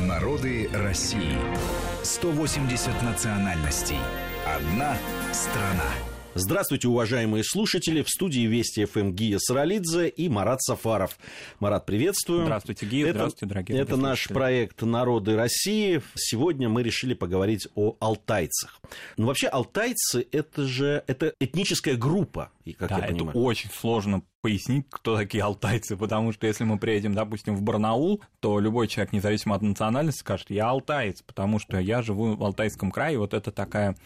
Народы России. 180 национальностей. Одна страна. Здравствуйте, уважаемые слушатели. В студии Вести ФМ Гия Саралидзе и Марат Сафаров. Марат, приветствую. Здравствуйте, Гия. Это, Здравствуйте, дорогие Это наш проект «Народы России». Сегодня мы решили поговорить о алтайцах. Ну, вообще, алтайцы – это же это этническая группа, как да, я понимаю. это очень сложно пояснить, кто такие алтайцы, потому что если мы приедем, допустим, в Барнаул, то любой человек, независимо от национальности, скажет, я алтаец, потому что я живу в Алтайском крае, вот это такая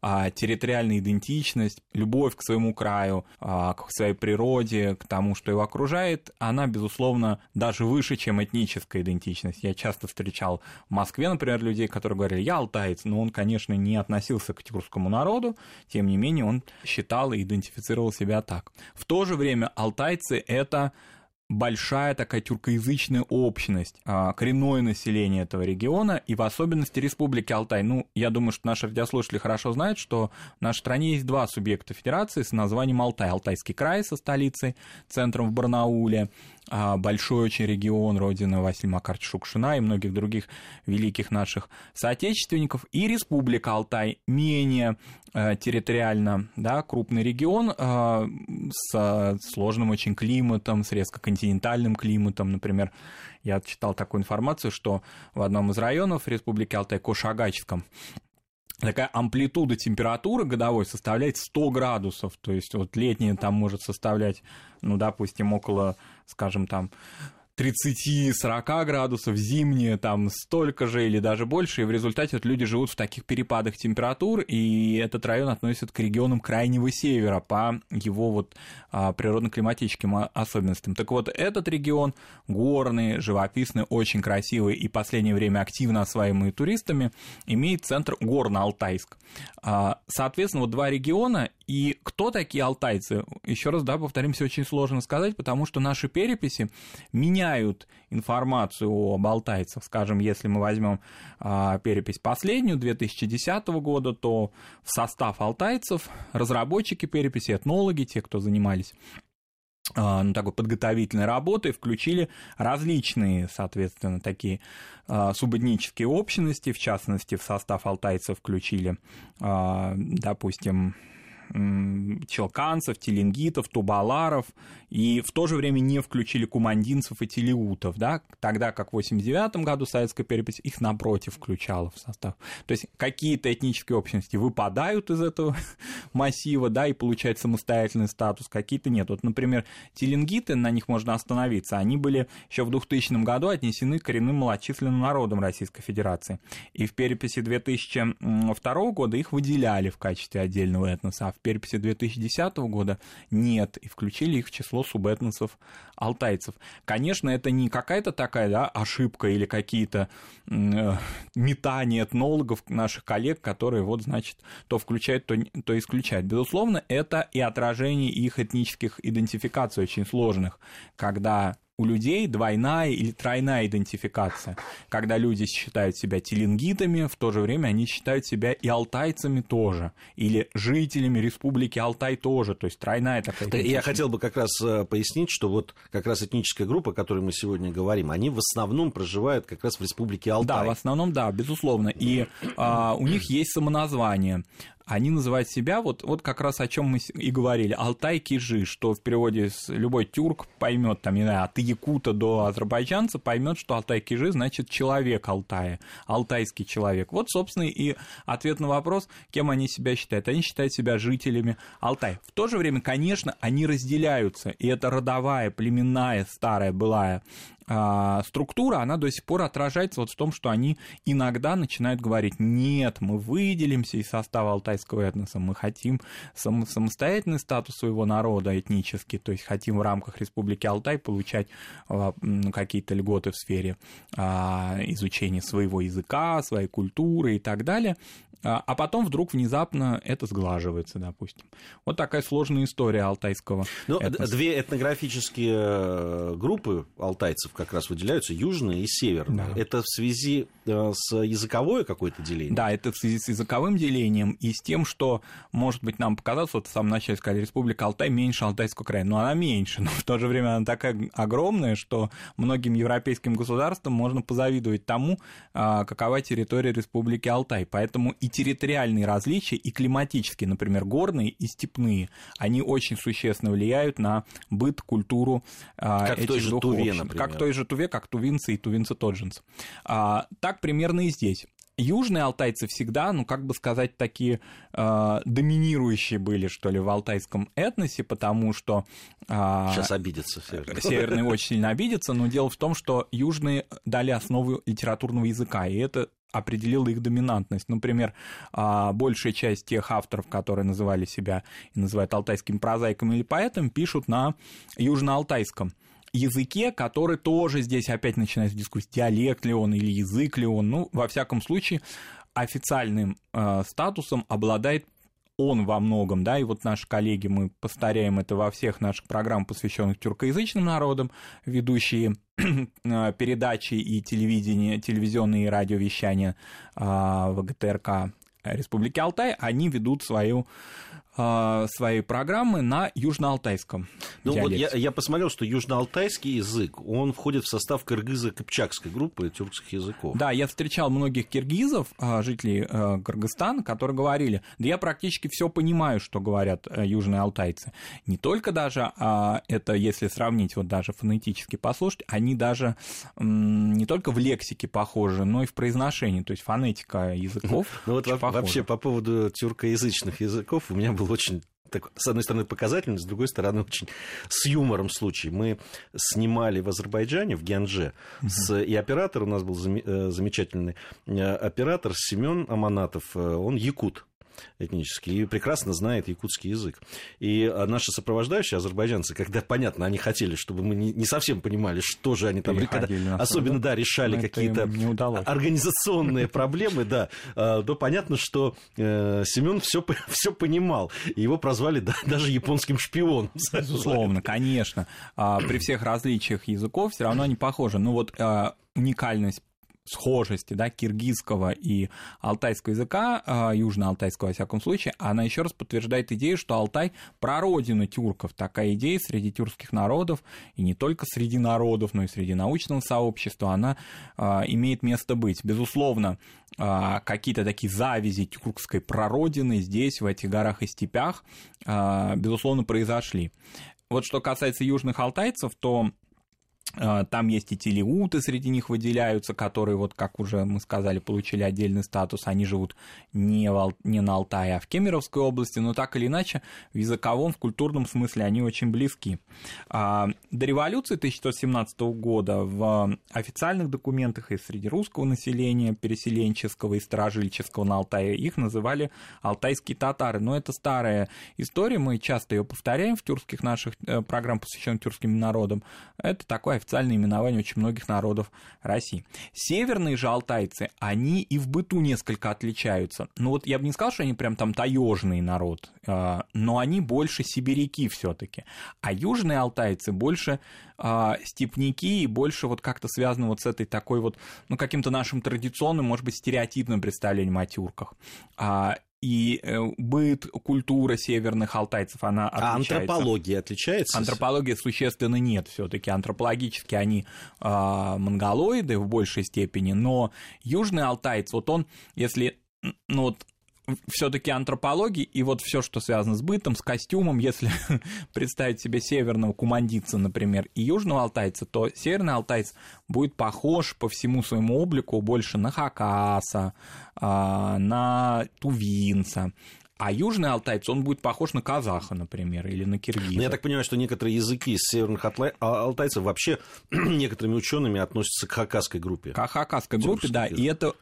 а, территориальная идентичность, любовь к своему краю, а, к своей природе, к тому, что его окружает, она, безусловно, даже выше, чем этническая идентичность. Я часто встречал в Москве, например, людей, которые говорили, я алтаец, но он, конечно, не относился к тюркскому народу, тем не менее он считал и идентифицировал себя так. В то же время алтайцы – это большая такая тюркоязычная общность, а, коренное население этого региона и в особенности Республики Алтай. Ну, я думаю, что наши радиослушатели хорошо знают, что в нашей стране есть два субъекта федерации с названием Алтай. Алтайский край со столицей, центром в Барнауле, большой очень регион, родина Василия Макаровича Шукшина и многих других великих наших соотечественников, и Республика Алтай, менее э, территориально да, крупный регион э, с сложным очень климатом, с резко континентальным климатом, например, я читал такую информацию, что в одном из районов Республики Алтай, Кошагачском, такая амплитуда температуры годовой составляет 100 градусов, то есть вот летняя там может составлять, ну, допустим, около, скажем, там 30-40 градусов, зимние там столько же или даже больше, и в результате вот люди живут в таких перепадах температур, и этот район относится к регионам крайнего севера по его вот а, природно-климатическим особенностям. Так вот, этот регион горный, живописный, очень красивый и в последнее время активно осваиваемый туристами, имеет центр Горно-Алтайск. А, соответственно, вот два региона, и кто такие алтайцы? Еще раз, да, повторимся, очень сложно сказать, потому что наши переписи меняют информацию об алтайцах. Скажем, если мы возьмем а, перепись последнюю 2010 года, то в состав алтайцев разработчики переписи, этнологи, те, кто занимались а, ну, такой подготовительной работы включили различные, соответственно, такие а, субэтнические общности, в частности, в состав алтайцев включили, допустим, челканцев, теленгитов, тубаларов, и в то же время не включили кумандинцев и телеутов, да, тогда как в 89 году советская перепись их напротив включала в состав. То есть какие-то этнические общности выпадают из этого массива, да, и получают самостоятельный статус, какие-то нет. Вот, например, теленгиты, на них можно остановиться, они были еще в 2000 году отнесены коренным малочисленным народам Российской Федерации. И в переписи 2002 года их выделяли в качестве отдельного этноса, в переписи 2010 года нет, и включили их в число субэтносов алтайцев. Конечно, это не какая-то такая да, ошибка или какие-то э, метания этнологов, наших коллег, которые вот, значит, то включают, то, то исключают. Безусловно, это и отражение их этнических идентификаций очень сложных, когда у людей двойная или тройная идентификация. Когда люди считают себя теленгитами, в то же время они считают себя и алтайцами тоже, или жителями республики Алтай тоже, то есть тройная такая Я хотел бы как раз э, пояснить, что вот как раз этническая группа, о которой мы сегодня говорим, они в основном проживают как раз в республике Алтай. Да, в основном, да, безусловно. И а, у них есть самоназвание они называют себя, вот, вот как раз о чем мы и говорили, Алтай-Кижи, что в переводе с любой тюрк поймет, там, не знаю, от якута до азербайджанца поймет, что Алтай-Кижи значит человек Алтая, алтайский человек. Вот, собственно, и ответ на вопрос, кем они себя считают. Они считают себя жителями Алтая. В то же время, конечно, они разделяются, и это родовая, племенная, старая, былая структура, она до сих пор отражается вот в том, что они иногда начинают говорить, нет, мы выделимся из состава алтайского этноса, мы хотим сам, самостоятельный статус своего народа этнический, то есть хотим в рамках Республики Алтай получать а, какие-то льготы в сфере а, изучения своего языка, своей культуры и так далее. А, а потом вдруг внезапно это сглаживается, допустим. Вот такая сложная история алтайского. Ну, две этнографические э, группы алтайцев как раз выделяются, южная и северная. Да. Это в связи э, с языковое какое-то деление? Да, это в связи с языковым делением и с тем, что, может быть, нам показалось, вот в самом начале сказали, Республика Алтай меньше Алтайского края, но она меньше, но в то же время она такая огромная, что многим европейским государствам можно позавидовать тому, а, какова территория Республики Алтай. Поэтому и территориальные различия, и климатические, например, горные и степные, они очень существенно влияют на быт, культуру как этих той же Туве, например. Как в той же Туве, как тувинцы и тувинцы-тоджинцы. А, так примерно и здесь южные алтайцы всегда, ну, как бы сказать, такие э, доминирующие были, что ли, в алтайском этносе, потому что... Э, Сейчас обидятся северные. Северные очень сильно обидятся, но дело в том, что южные дали основу литературного языка, и это определило их доминантность. Например, большая часть тех авторов, которые называли себя и называют алтайскими прозаиками или поэтами, пишут на южноалтайском языке, который тоже здесь опять начинается дискуссия, диалект ли он или язык ли он. Ну, во всяком случае, официальным э, статусом обладает он во многом, да, и вот наши коллеги, мы повторяем это во всех наших программах, посвященных тюркоязычным народам, ведущие э, передачи и телевидение, телевизионные и радиовещания э, в ГТРК Республики Алтай, они ведут свою а, своей программы на южноалтайском ну, Вот я, я посмотрел, что южноалтайский язык, он входит в состав кыргызо-кыпчакской группы тюркских языков. Да, я встречал многих киргизов, а, жителей а, Кыргызстана, которые говорили, да я практически все понимаю, что говорят южные алтайцы. Не только даже, это если сравнить, вот даже фонетически послушать, они даже не только в лексике похожи, но и в произношении, то есть фонетика языков. Ну вот вообще по поводу тюркоязычных языков у меня был очень так, с одной стороны, показательный, с другой стороны, очень с юмором случай. Мы снимали в Азербайджане, в Гянже, угу. с, и оператор у нас был э, замечательный э, оператор Семен Аманатов, э, он якут этнический и прекрасно знает якутский язык. И а, наши сопровождающие азербайджанцы, когда, понятно, они хотели, чтобы мы не, совсем понимали, что же они там, когда, особенно, да, решали какие-то организационные проблемы, да, а, то понятно, что э, Семен все, все понимал. Его прозвали даже японским шпионом. Безусловно, конечно. А, при всех различиях языков все равно они похожи. Ну вот уникальность схожести да, киргизского и алтайского языка, а, южно-алтайского, во всяком случае, она еще раз подтверждает идею, что Алтай – прародина тюрков. Такая идея среди тюркских народов, и не только среди народов, но и среди научного сообщества, она а, имеет место быть. Безусловно, а, какие-то такие завязи тюркской прародины здесь, в этих горах и степях, безусловно, произошли. Вот что касается южных алтайцев, то там есть и телеуты, среди них выделяются, которые, вот как уже мы сказали, получили отдельный статус. Они живут не, в, не на Алтае, а в Кемеровской области, но так или иначе в языковом, в культурном смысле они очень близки. А, до революции 1917 года в официальных документах и среди русского населения, переселенческого и стражильческого на Алтае, их называли алтайские татары. Но это старая история, мы часто ее повторяем в тюркских наших э, программах, посвященных тюркским народам. Это такой официальное именование очень многих народов России. Северные же алтайцы, они и в быту несколько отличаются. Ну вот я бы не сказал, что они прям там таежный народ, а, но они больше сибиряки все таки А южные алтайцы больше а, степняки и больше вот как-то связаны вот с этой такой вот, ну, каким-то нашим традиционным, может быть, стереотипным представлением о тюрках. И э, быт, культура северных алтайцев, она а отличается. А антропология отличается? Антропология существенно нет все таки Антропологически они э, монголоиды в большей степени, но южный алтайц, вот он, если ну вот все-таки антропологии и вот все, что связано с бытом, с костюмом, если представить себе северного кумандица, например, и южного алтайца, то северный алтайц будет похож по всему своему облику больше на хакаса, а, на тувинца, а южный алтайец, он будет похож на казаха, например, или на киргиза. Но я так понимаю, что некоторые языки из северных а, алтайцев вообще некоторыми учеными относятся к хакасской группе. К хакасской группе, да, язык. и это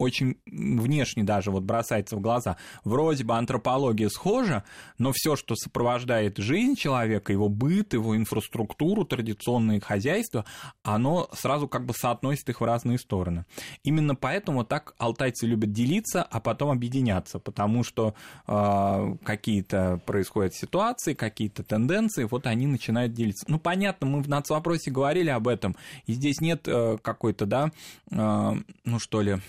очень внешне даже вот бросается в глаза. Вроде бы антропология схожа, но все, что сопровождает жизнь человека, его быт, его инфраструктуру, традиционные хозяйства, оно сразу как бы соотносит их в разные стороны. Именно поэтому так алтайцы любят делиться, а потом объединяться, потому что э, какие-то происходят ситуации, какие-то тенденции, вот они начинают делиться. Ну, понятно, мы в нацвопросе говорили об этом, и здесь нет э, какой-то, да, э, ну что ли,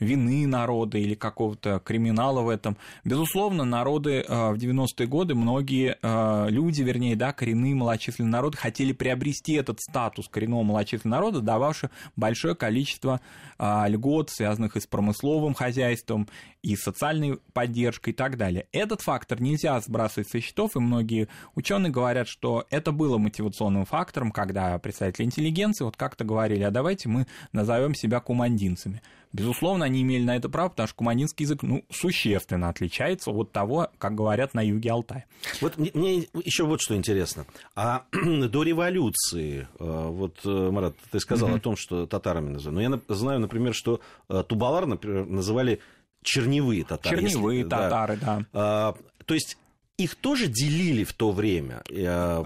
вины народа или какого-то криминала в этом. Безусловно, народы э, в 90-е годы, многие э, люди, вернее, да, коренные малочисленные народы хотели приобрести этот статус коренного малочисленного народа, дававший большое количество э, льгот, связанных и с промысловым хозяйством, и социальной поддержкой и так далее. Этот фактор нельзя сбрасывать со счетов, и многие ученые говорят, что это было мотивационным фактором, когда представители интеллигенции вот как-то говорили, а давайте мы назовем себя кумандинцами. Безусловно, они имели на это право, потому что куманинский язык ну, существенно отличается от того, как говорят на юге Алтая. Вот мне, мне еще вот что интересно. А до революции, э, вот, э, Марат, ты сказал mm-hmm. о том, что татарами называют. Но я знаю, например, что э, Тубалар, например, называли черневые татары. Черневые если, татары, да. да. А, то есть их тоже делили в то время, э,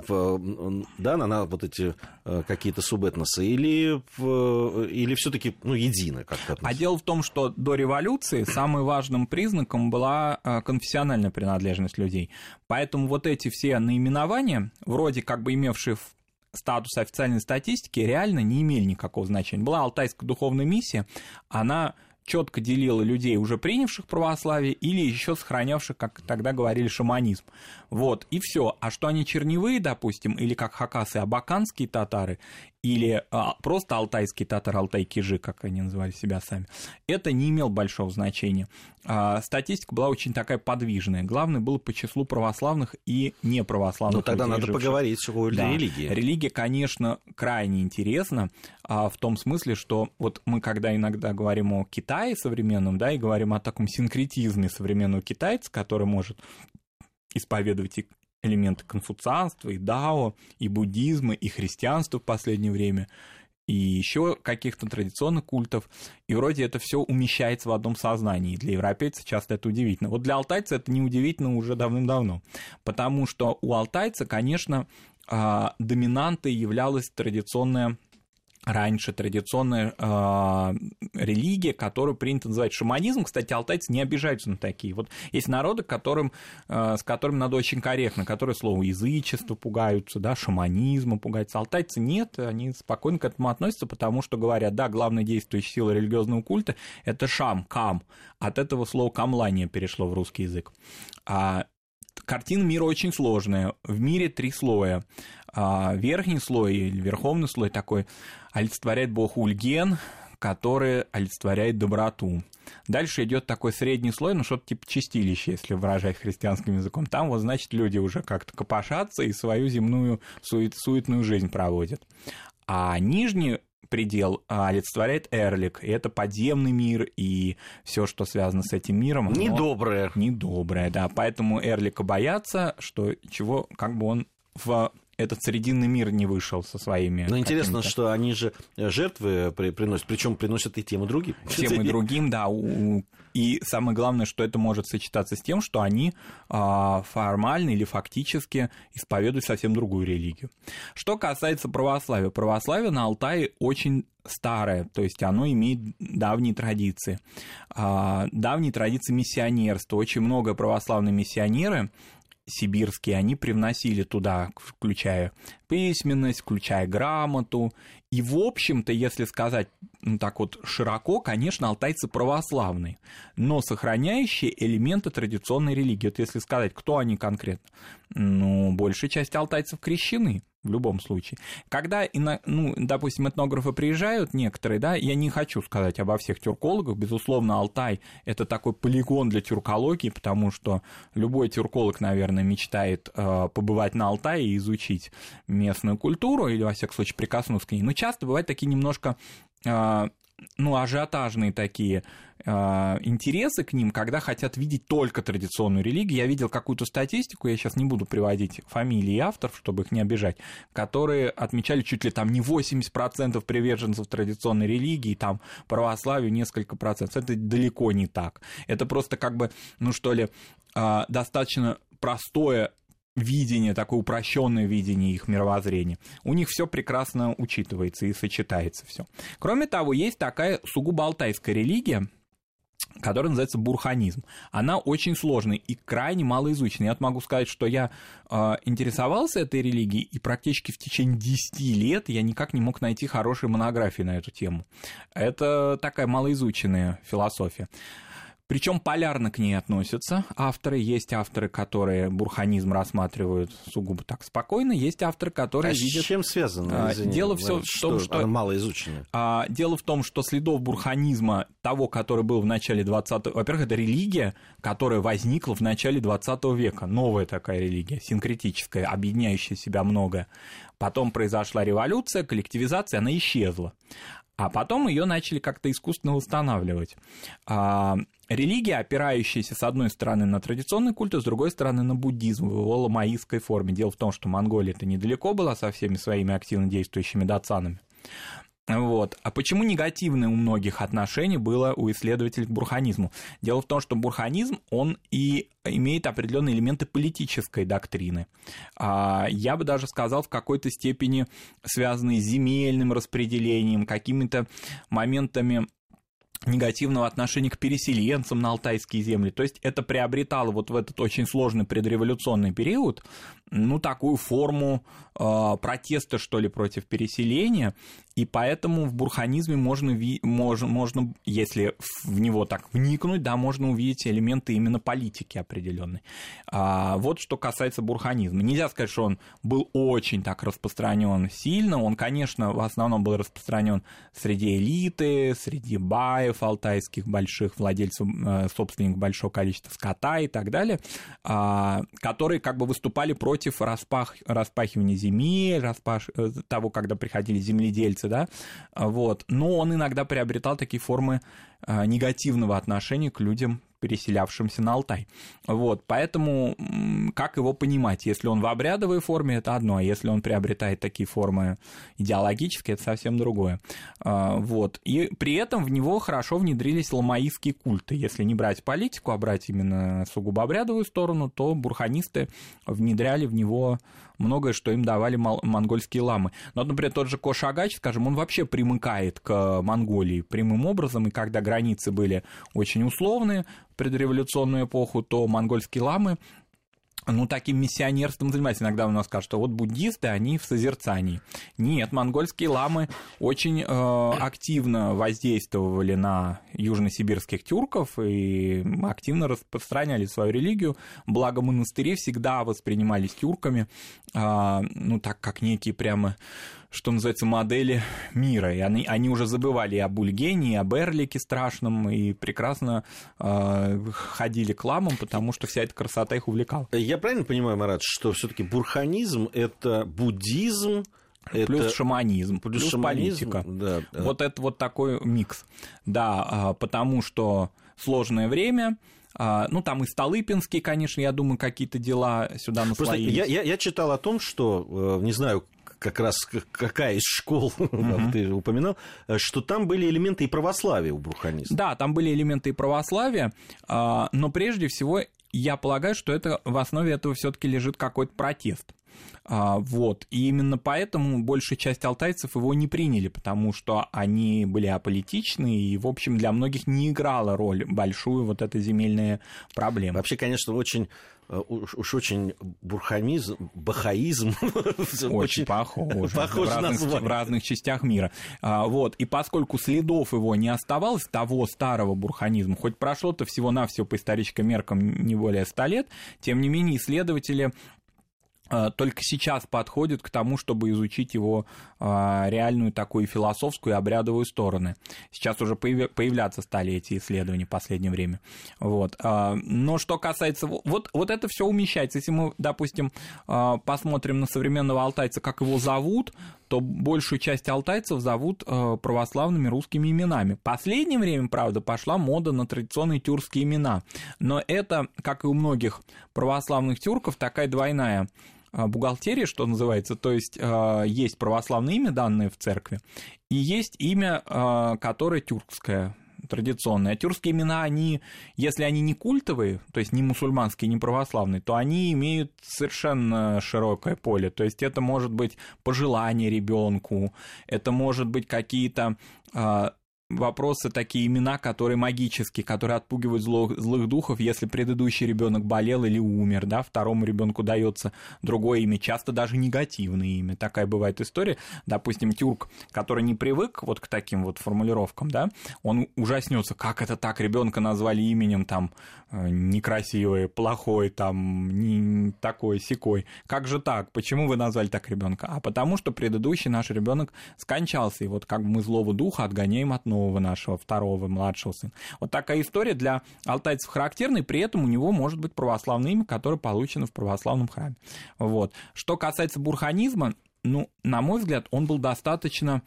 да, на, вот эти э, какие-то субэтносы, или, или все-таки ну, едино как-то? А дело в том, что до революции самым важным признаком была э, конфессиональная принадлежность людей. Поэтому вот эти все наименования, вроде как бы имевшие статус официальной статистики, реально не имели никакого значения. Была Алтайская духовная миссия, она четко делила людей, уже принявших православие, или еще сохранявших, как тогда говорили, шаманизм. Вот, и все. А что они черневые, допустим, или как хакасы, абаканские татары, или а, просто алтайский татар, алтай-кижи, как они называли себя сами, это не имело большого значения. А, статистика была очень такая подвижная. Главное было по числу православных и неправославных. Ну, тогда надо живших. поговорить о да. религии. Религия, конечно, крайне интересна, а, в том смысле, что вот мы когда иногда говорим о Китае современном, да, и говорим о таком синкретизме современного китайца, который может исповедовать и элементы конфуцианства, и дао, и буддизма, и христианства в последнее время, и еще каких-то традиционных культов, и вроде это все умещается в одном сознании. Для европейца часто это удивительно. Вот для алтайца это не удивительно уже давным-давно, потому что у алтайца, конечно, а, доминантой являлась традиционная раньше традиционная э, религия, которую принято называть шаманизм. Кстати, алтайцы не обижаются на такие. Вот есть народы, которым, э, с которыми надо очень корректно, которые слово язычество пугаются, да, шаманизма пугаются. Алтайцы нет, они спокойно к этому относятся, потому что говорят, да, главная действующая сила религиозного культа – это шам, кам. От этого слова камлание перешло в русский язык. А картина мира очень сложная. В мире три слоя. А верхний слой или верховный слой такой олицетворяет бог Ульген, который олицетворяет доброту. Дальше идет такой средний слой, ну что-то типа чистилище, если выражать христианским языком. Там вот, значит, люди уже как-то копошатся и свою земную сует, суетную жизнь проводят. А нижний предел а, олицетворяет Эрлик. И это подземный мир, и все, что связано с этим миром. Недоброе. Недоброе, да. Поэтому Эрлика боятся, что чего, как бы он в этот срединный мир не вышел со своими. Но интересно, что они же жертвы приносят, причем приносят и тем, и другим. Тем и другим, да. И самое главное, что это может сочетаться с тем, что они а, формально или фактически исповедуют совсем другую религию. Что касается православия. Православие на Алтае очень старое, то есть оно имеет давние традиции. А, давние традиции миссионерства. Очень много православные миссионеры сибирские, они привносили туда, включая письменность, включая грамоту. И, в общем-то, если сказать ну, так вот широко, конечно, алтайцы православные, но сохраняющие элементы традиционной религии. Вот если сказать, кто они конкретно, ну, большая часть алтайцев крещены в любом случае. Когда, ну, допустим, этнографы приезжают, некоторые, да, я не хочу сказать обо всех тюркологах, безусловно, Алтай – это такой полигон для тюркологии, потому что любой тюрколог, наверное, мечтает э, побывать на Алтае и изучить местную культуру, или, во всяком случае, прикоснуться к ней. Но часто бывают такие немножко э, ну, ажиотажные такие э, интересы к ним, когда хотят видеть только традиционную религию. Я видел какую-то статистику, я сейчас не буду приводить фамилии авторов, чтобы их не обижать, которые отмечали чуть ли там не 80% приверженцев традиционной религии, там православию несколько процентов. Это далеко не так. Это просто как бы, ну что ли, э, достаточно простое видение, такое упрощенное видение их мировоззрения. У них все прекрасно учитывается и сочетается все. Кроме того, есть такая сугубо алтайская религия, которая называется бурханизм. Она очень сложная и крайне малоизученная. Я могу сказать, что я э, интересовался этой религией, и практически в течение 10 лет я никак не мог найти хорошей монографии на эту тему. Это такая малоизученная философия. Причем полярно к ней относятся авторы. Есть авторы, которые бурханизм рассматривают сугубо так спокойно, есть авторы, которые а видят... с чем связано? А, Извини, дело все в том, что... Мало изучено. А, дело в том, что следов бурханизма, того, который был в начале 20 Во-первых, это религия, которая возникла в начале 20 века. Новая такая религия, синкретическая, объединяющая себя многое. Потом произошла революция, коллективизация, она исчезла. А потом ее начали как-то искусственно восстанавливать. А, религия, опирающаяся, с одной стороны, на традиционный культ, а с другой стороны, на буддизм в его ламаистской форме. Дело в том, что Монголия это недалеко была со всеми своими активно действующими датсанами. Вот. А почему негативное у многих отношений было у исследователей к бурханизму? Дело в том, что бурханизм, он и имеет определенные элементы политической доктрины. А, я бы даже сказал, в какой-то степени связанные с земельным распределением, какими-то моментами негативного отношения к переселенцам на алтайские земли. То есть это приобретало вот в этот очень сложный предреволюционный период ну, такую форму э, протеста, что ли, против переселения, и поэтому в бурханизме можно, можно, можно, если в него так вникнуть, да, можно увидеть элементы именно политики определенной. А, вот что касается бурханизма. Нельзя сказать, что он был очень так распространен сильно, он, конечно, в основном был распространен среди элиты, среди баев алтайских, больших владельцев, э, собственников большого количества скота и так далее, а, которые как бы выступали против распах, распахивания земель, распаш, э, того, когда приходили земледельцы, да, вот. Но он иногда приобретал такие формы э, негативного отношения к людям, переселявшимся на Алтай. Вот, поэтому как его понимать? Если он в обрядовой форме, это одно, а если он приобретает такие формы идеологические, это совсем другое. А, вот, и при этом в него хорошо внедрились ламаистские культы. Если не брать политику, а брать именно сугубо обрядовую сторону, то бурханисты внедряли в него многое, что им давали монгольские ламы. Но, например, тот же Кошагач, скажем, он вообще примыкает к Монголии прямым образом, и когда границы были очень условные, предреволюционную эпоху, то монгольские ламы ну, таким миссионерством занимаются. Иногда у нас скажут, что вот буддисты, они в созерцании. Нет, монгольские ламы очень э, активно воздействовали на южносибирских тюрков и активно распространяли свою религию. Благо монастыри всегда воспринимались тюрками, э, ну, так как некие прямо что называется, модели мира. И они, они уже забывали и об Ульгене, и об Эрлике страшном, и прекрасно э, ходили к ламам, потому что вся эта красота их увлекала. Я правильно понимаю, Марат, что все таки бурханизм – это буддизм, это... Плюс шаманизм, плюс, плюс шаманизм, политика. Да, да. Вот это вот такой микс. Да, а, потому что сложное время, а, ну, там и Столыпинский, конечно, я думаю, какие-то дела сюда наслоились. Просто я, я, я читал о том, что, э, не знаю, как раз какая из школ uh ты упоминал, э, что там были элементы и православия у бурханистов. Да, там были элементы и православия, а, но прежде всего я полагаю, что это в основе этого все-таки лежит какой-то протест. А, вот. И именно поэтому большая часть алтайцев его не приняли, потому что они были аполитичны, и, в общем, для многих не играла роль большую вот эта земельная проблема. Вообще, конечно, очень Э, уж, уж очень бурхамизм, бахаизм. Очень, очень похож. похож в, разных, в разных частях мира. А, вот. И поскольку следов его не оставалось, того старого бурханизма, хоть прошло-то всего-навсего по историческим меркам не более ста лет, тем не менее исследователи только сейчас подходит к тому, чтобы изучить его э, реальную такую философскую и обрядовую стороны. Сейчас уже появляться стали эти исследования в последнее время. Вот. Э, но что касается... Вот, вот это все умещается. Если мы, допустим, посмотрим на современного алтайца, как его зовут, то большую часть алтайцев зовут православными русскими именами. В последнее время, правда, пошла мода на традиционные тюркские имена. Но это, как и у многих православных тюрков, такая двойная э, бухгалтерия, что называется, то есть э, есть православное имя, данное в церкви, и есть имя, э, которое тюркское, традиционные. А тюркские имена, они, если они не культовые, то есть не мусульманские, не православные, то они имеют совершенно широкое поле. То есть это может быть пожелание ребенку, это может быть какие-то а, вопросы, такие имена, которые магические, которые отпугивают зло, злых духов, если предыдущий ребенок болел или умер, да, второму ребенку дается другое имя, часто даже негативное имя. Такая бывает история. Допустим, тюрк, который не привык вот к таким вот формулировкам, да, он ужаснется, как это так, ребенка назвали именем там некрасивый, плохой, там, не такой, секой. Как же так? Почему вы назвали так ребенка? А потому что предыдущий наш ребенок скончался, и вот как мы злого духа отгоняем от нового нашего, второго, младшего сына. Вот такая история для алтайцев характерна, при этом у него может быть православное имя, которое получено в православном храме. Вот. Что касается бурханизма, ну, на мой взгляд, он был достаточно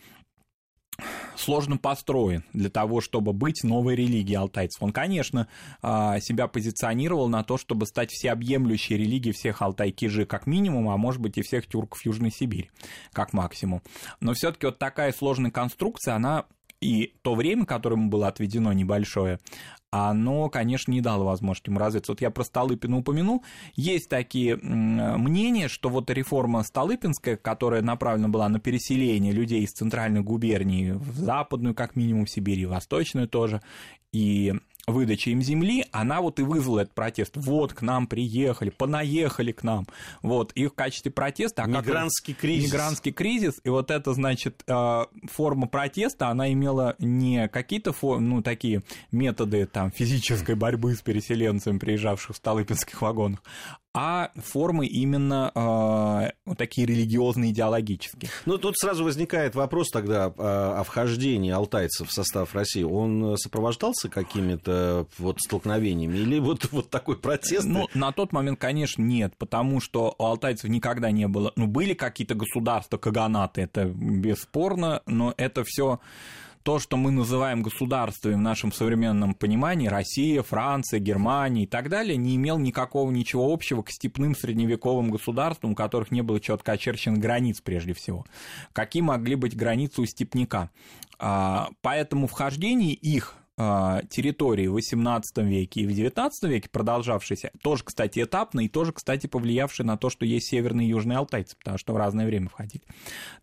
сложно построен для того, чтобы быть новой религией алтайцев. Он, конечно, а, себя позиционировал на то, чтобы стать всеобъемлющей религией всех алтай-кижи как минимум, а может быть и всех тюрков Южной Сибири как максимум. Но все-таки вот такая сложная конструкция, она и то время, которое ему было отведено небольшое, оно, конечно, не дало возможности ему развиться. Вот я про Столыпина упомянул. Есть такие мнения, что вот реформа Столыпинская, которая направлена была на переселение людей из центральных губерний в западную, как минимум, Сибирь, в восточную тоже, и выдачи им земли, она вот и вызвала этот протест. Вот, к нам приехали, понаехали к нам. Вот, и в качестве протеста... А мигрантский как, кризис. Мигрантский кризис, и вот это, значит, э, форма протеста, она имела не какие-то, ну, такие методы там физической борьбы с переселенцами, приезжавших в Столыпинских вагонах, а формы именно э, вот такие религиозные, идеологические. Ну, тут сразу возникает вопрос тогда о вхождении алтайцев в состав России. Он сопровождался какими-то вот столкновениями или вот, вот такой протест? Ну, на тот момент, конечно, нет, потому что у алтайцев никогда не было... Ну, были какие-то государства, каганаты, это бесспорно, но это все то, что мы называем государствами в нашем современном понимании, Россия, Франция, Германия и так далее, не имел никакого ничего общего к степным средневековым государствам, у которых не было четко очерченных границ прежде всего. Какие могли быть границы у степняка? А, поэтому вхождение их территории в XVIII веке и в XIX веке, продолжавшейся, тоже, кстати, этапно, и тоже, кстати, повлиявшие на то, что есть северные и южные алтайцы, потому что в разное время входили.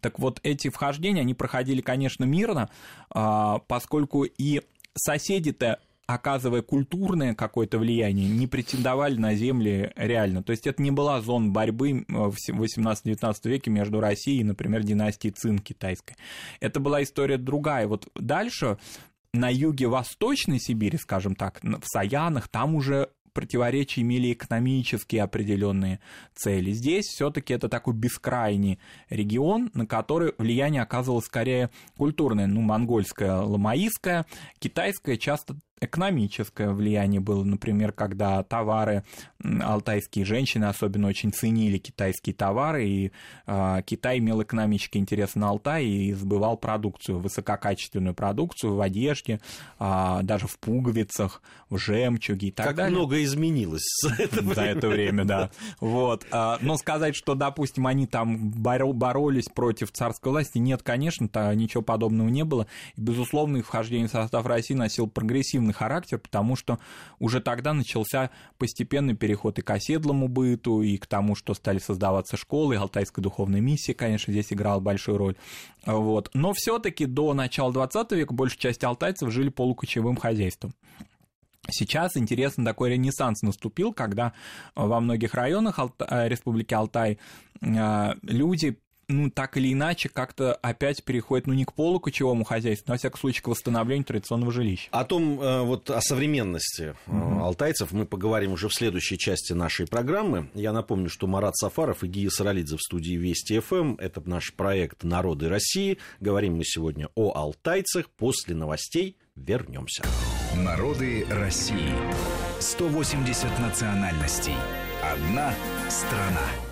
Так вот, эти вхождения, они проходили, конечно, мирно, а, поскольку и соседи-то оказывая культурное какое-то влияние, не претендовали на земли реально. То есть это не была зона борьбы в 18-19 веке между Россией и, например, династией Цин китайской. Это была история другая. Вот дальше на юге Восточной Сибири, скажем так, в Саянах, там уже противоречия имели экономические определенные цели. Здесь все-таки это такой бескрайний регион, на который влияние оказывалось скорее культурное, ну, монгольское, ламаистское, китайское часто экономическое влияние было, например, когда товары, алтайские женщины особенно очень ценили китайские товары, и э, Китай имел экономический интерес на Алтай и сбывал продукцию, высококачественную продукцию в одежде, э, даже в пуговицах, в жемчуге и так как далее. Как много изменилось за это время. За это время, да. Вот. Но сказать, что, допустим, они там боролись против царской власти, нет, конечно, ничего подобного не было. Безусловно, их вхождение в состав России носил прогрессивный негативный характер, потому что уже тогда начался постепенный переход и к оседлому быту, и к тому, что стали создаваться школы, и Алтайская духовная миссия, конечно, здесь играла большую роль. Вот. Но все таки до начала 20 века большая часть алтайцев жили полукочевым хозяйством. Сейчас, интересно, такой ренессанс наступил, когда во многих районах Алта... Республики Алтай а, люди ну, так или иначе, как-то опять переходит, ну, не к полукочевому хозяйству, но, во всяком случае, к восстановлению традиционного жилища. О том, э, вот о современности угу. алтайцев мы поговорим уже в следующей части нашей программы. Я напомню, что Марат Сафаров и Гия Саралидзе в студии Вести ФМ. Это наш проект «Народы России». Говорим мы сегодня о алтайцах. После новостей вернемся. Народы России. 180 национальностей. Одна страна.